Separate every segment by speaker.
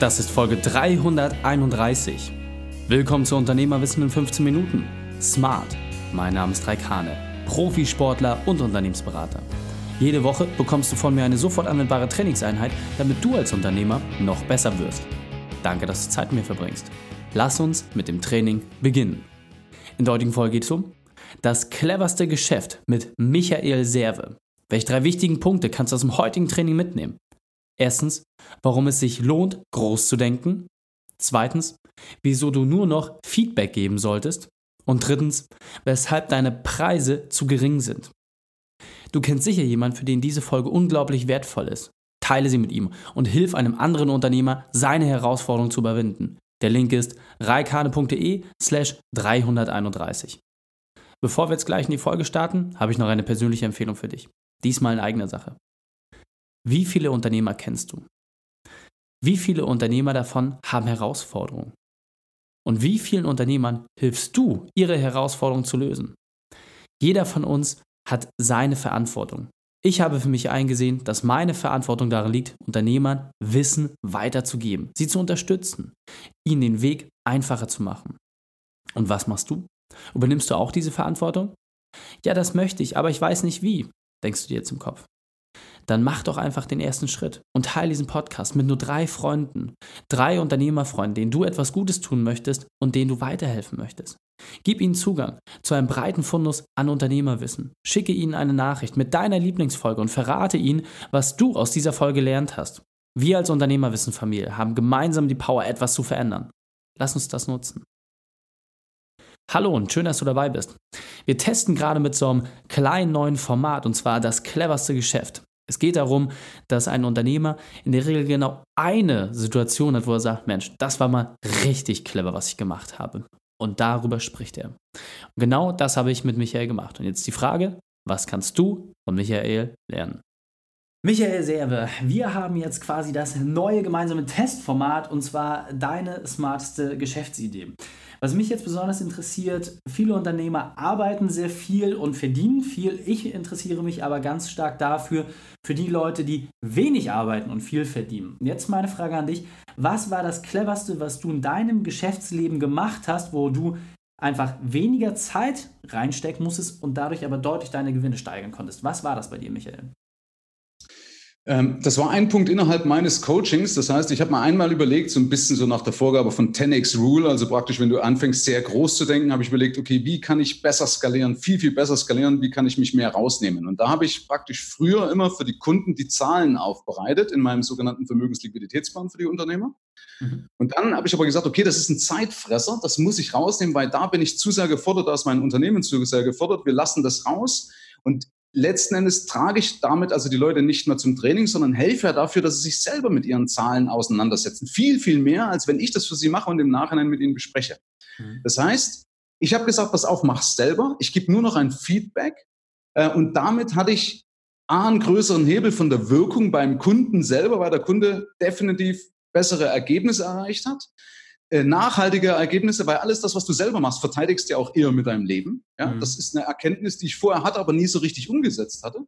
Speaker 1: Das ist Folge 331. Willkommen zu Unternehmerwissen in 15 Minuten. Smart. Mein Name ist Raikane, Profisportler und Unternehmensberater. Jede Woche bekommst du von mir eine sofort anwendbare Trainingseinheit, damit du als Unternehmer noch besser wirst. Danke, dass du Zeit mit mir verbringst. Lass uns mit dem Training beginnen. In der heutigen Folge geht es um das cleverste Geschäft mit Michael Serve. Welche drei wichtigen Punkte kannst du aus dem heutigen Training mitnehmen? Erstens, warum es sich lohnt, groß zu denken. Zweitens, wieso du nur noch Feedback geben solltest. Und drittens, weshalb deine Preise zu gering sind. Du kennst sicher jemanden, für den diese Folge unglaublich wertvoll ist. Teile sie mit ihm und hilf einem anderen Unternehmer, seine Herausforderung zu überwinden. Der Link ist reikane.de slash 331. Bevor wir jetzt gleich in die Folge starten, habe ich noch eine persönliche Empfehlung für dich. Diesmal in eigener Sache. Wie viele Unternehmer kennst du? Wie viele Unternehmer davon haben Herausforderungen? Und wie vielen Unternehmern hilfst du, ihre Herausforderungen zu lösen? Jeder von uns hat seine Verantwortung. Ich habe für mich eingesehen, dass meine Verantwortung darin liegt, Unternehmern Wissen weiterzugeben, sie zu unterstützen, ihnen den Weg einfacher zu machen. Und was machst du? Übernimmst du auch diese Verantwortung? Ja, das möchte ich, aber ich weiß nicht wie, denkst du dir jetzt im Kopf dann mach doch einfach den ersten Schritt und teile diesen Podcast mit nur drei Freunden, drei Unternehmerfreunden, denen du etwas Gutes tun möchtest und denen du weiterhelfen möchtest. Gib ihnen Zugang zu einem breiten Fundus an Unternehmerwissen. Schicke ihnen eine Nachricht mit deiner Lieblingsfolge und verrate ihnen, was du aus dieser Folge gelernt hast. Wir als Unternehmerwissenfamilie haben gemeinsam die Power, etwas zu verändern. Lass uns das nutzen. Hallo und schön, dass du dabei bist. Wir testen gerade mit so einem kleinen neuen Format und zwar das cleverste Geschäft. Es geht darum, dass ein Unternehmer in der Regel genau eine Situation hat, wo er sagt, Mensch, das war mal richtig clever, was ich gemacht habe. Und darüber spricht er. Und genau das habe ich mit Michael gemacht. Und jetzt die Frage, was kannst du von Michael lernen? Michael Serve, wir haben jetzt quasi das neue gemeinsame Testformat und zwar deine smarteste Geschäftsidee. Was mich jetzt besonders interessiert, viele Unternehmer arbeiten sehr viel und verdienen viel. Ich interessiere mich aber ganz stark dafür, für die Leute, die wenig arbeiten und viel verdienen. Jetzt meine Frage an dich. Was war das cleverste, was du in deinem Geschäftsleben gemacht hast, wo du einfach weniger Zeit reinstecken musstest und dadurch aber deutlich deine Gewinne steigern konntest? Was war das bei dir, Michael?
Speaker 2: Ähm, das war ein Punkt innerhalb meines Coachings. Das heißt, ich habe mal einmal überlegt, so ein bisschen so nach der Vorgabe von 10x Rule, also praktisch, wenn du anfängst, sehr groß zu denken, habe ich überlegt, okay, wie kann ich besser skalieren, viel, viel besser skalieren, wie kann ich mich mehr rausnehmen? Und da habe ich praktisch früher immer für die Kunden die Zahlen aufbereitet in meinem sogenannten Vermögensliquiditätsplan für die Unternehmer. Mhm. Und dann habe ich aber gesagt, okay, das ist ein Zeitfresser, das muss ich rausnehmen, weil da bin ich zu sehr gefordert, da ist mein Unternehmen zu sehr gefordert, wir lassen das raus. Und letzten Endes trage ich damit also die Leute nicht nur zum Training, sondern helfe ja dafür, dass sie sich selber mit ihren Zahlen auseinandersetzen. Viel, viel mehr, als wenn ich das für sie mache und im Nachhinein mit ihnen bespreche. Mhm. Das heißt, ich habe gesagt, pass auf, mach's selber. Ich gebe nur noch ein Feedback. Äh, und damit hatte ich A, einen größeren Hebel von der Wirkung beim Kunden selber, weil der Kunde definitiv bessere Ergebnisse erreicht hat. Äh, nachhaltige Ergebnisse, weil alles das, was du selber machst, verteidigst du ja auch eher mit deinem Leben. Ja? Mhm. Das ist eine Erkenntnis, die ich vorher hatte, aber nie so richtig umgesetzt hatte.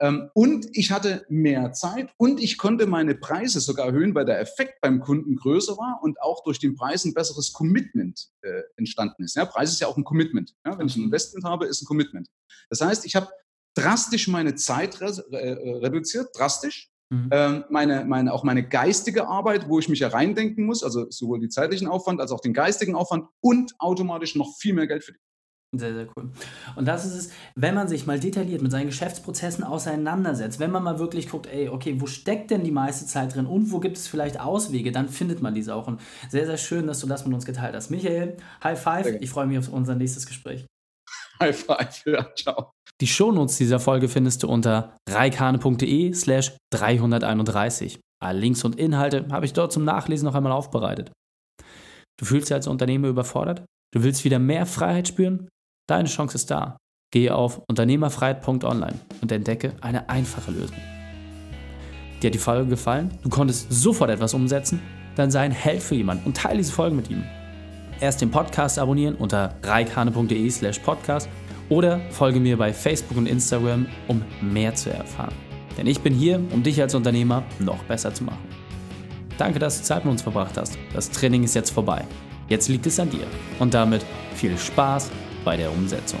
Speaker 2: Ähm, und ich hatte mehr Zeit und ich konnte meine Preise sogar erhöhen, weil der Effekt beim Kunden größer war und auch durch den Preis ein besseres Commitment äh, entstanden ist. Ja? Preis ist ja auch ein Commitment. Ja? Wenn ich ein. Investment habe, ist ein Commitment. Das heißt, ich habe drastisch meine Zeit äh, reduziert, drastisch, Mhm. Ähm, meine, meine, auch meine geistige Arbeit, wo ich mich ja reindenken muss, also sowohl den zeitlichen Aufwand als auch den geistigen Aufwand und automatisch noch viel mehr Geld für verdienen.
Speaker 1: Sehr, sehr cool. Und das ist es, wenn man sich mal detailliert mit seinen Geschäftsprozessen auseinandersetzt, wenn man mal wirklich guckt, ey, okay, wo steckt denn die meiste Zeit drin und wo gibt es vielleicht Auswege, dann findet man diese auch. Und sehr, sehr schön, dass du das mit uns geteilt hast. Michael, High Five. Ich freue mich auf unser nächstes Gespräch. High Five. Ja, ciao. Die Shownotes dieser Folge findest du unter reikane.de slash 331. Alle Links und Inhalte habe ich dort zum Nachlesen noch einmal aufbereitet. Du fühlst dich als Unternehmer überfordert? Du willst wieder mehr Freiheit spüren? Deine Chance ist da. Gehe auf unternehmerfreiheit.online und entdecke eine einfache Lösung. Dir hat die Folge gefallen? Du konntest sofort etwas umsetzen? Dann sei ein Held für jemanden und teile diese Folge mit ihm. Erst den Podcast abonnieren unter reikane.de slash podcast oder folge mir bei Facebook und Instagram, um mehr zu erfahren. Denn ich bin hier, um dich als Unternehmer noch besser zu machen.
Speaker 3: Danke, dass du Zeit mit uns verbracht hast. Das Training ist jetzt vorbei. Jetzt liegt es an dir. Und damit viel Spaß bei der Umsetzung.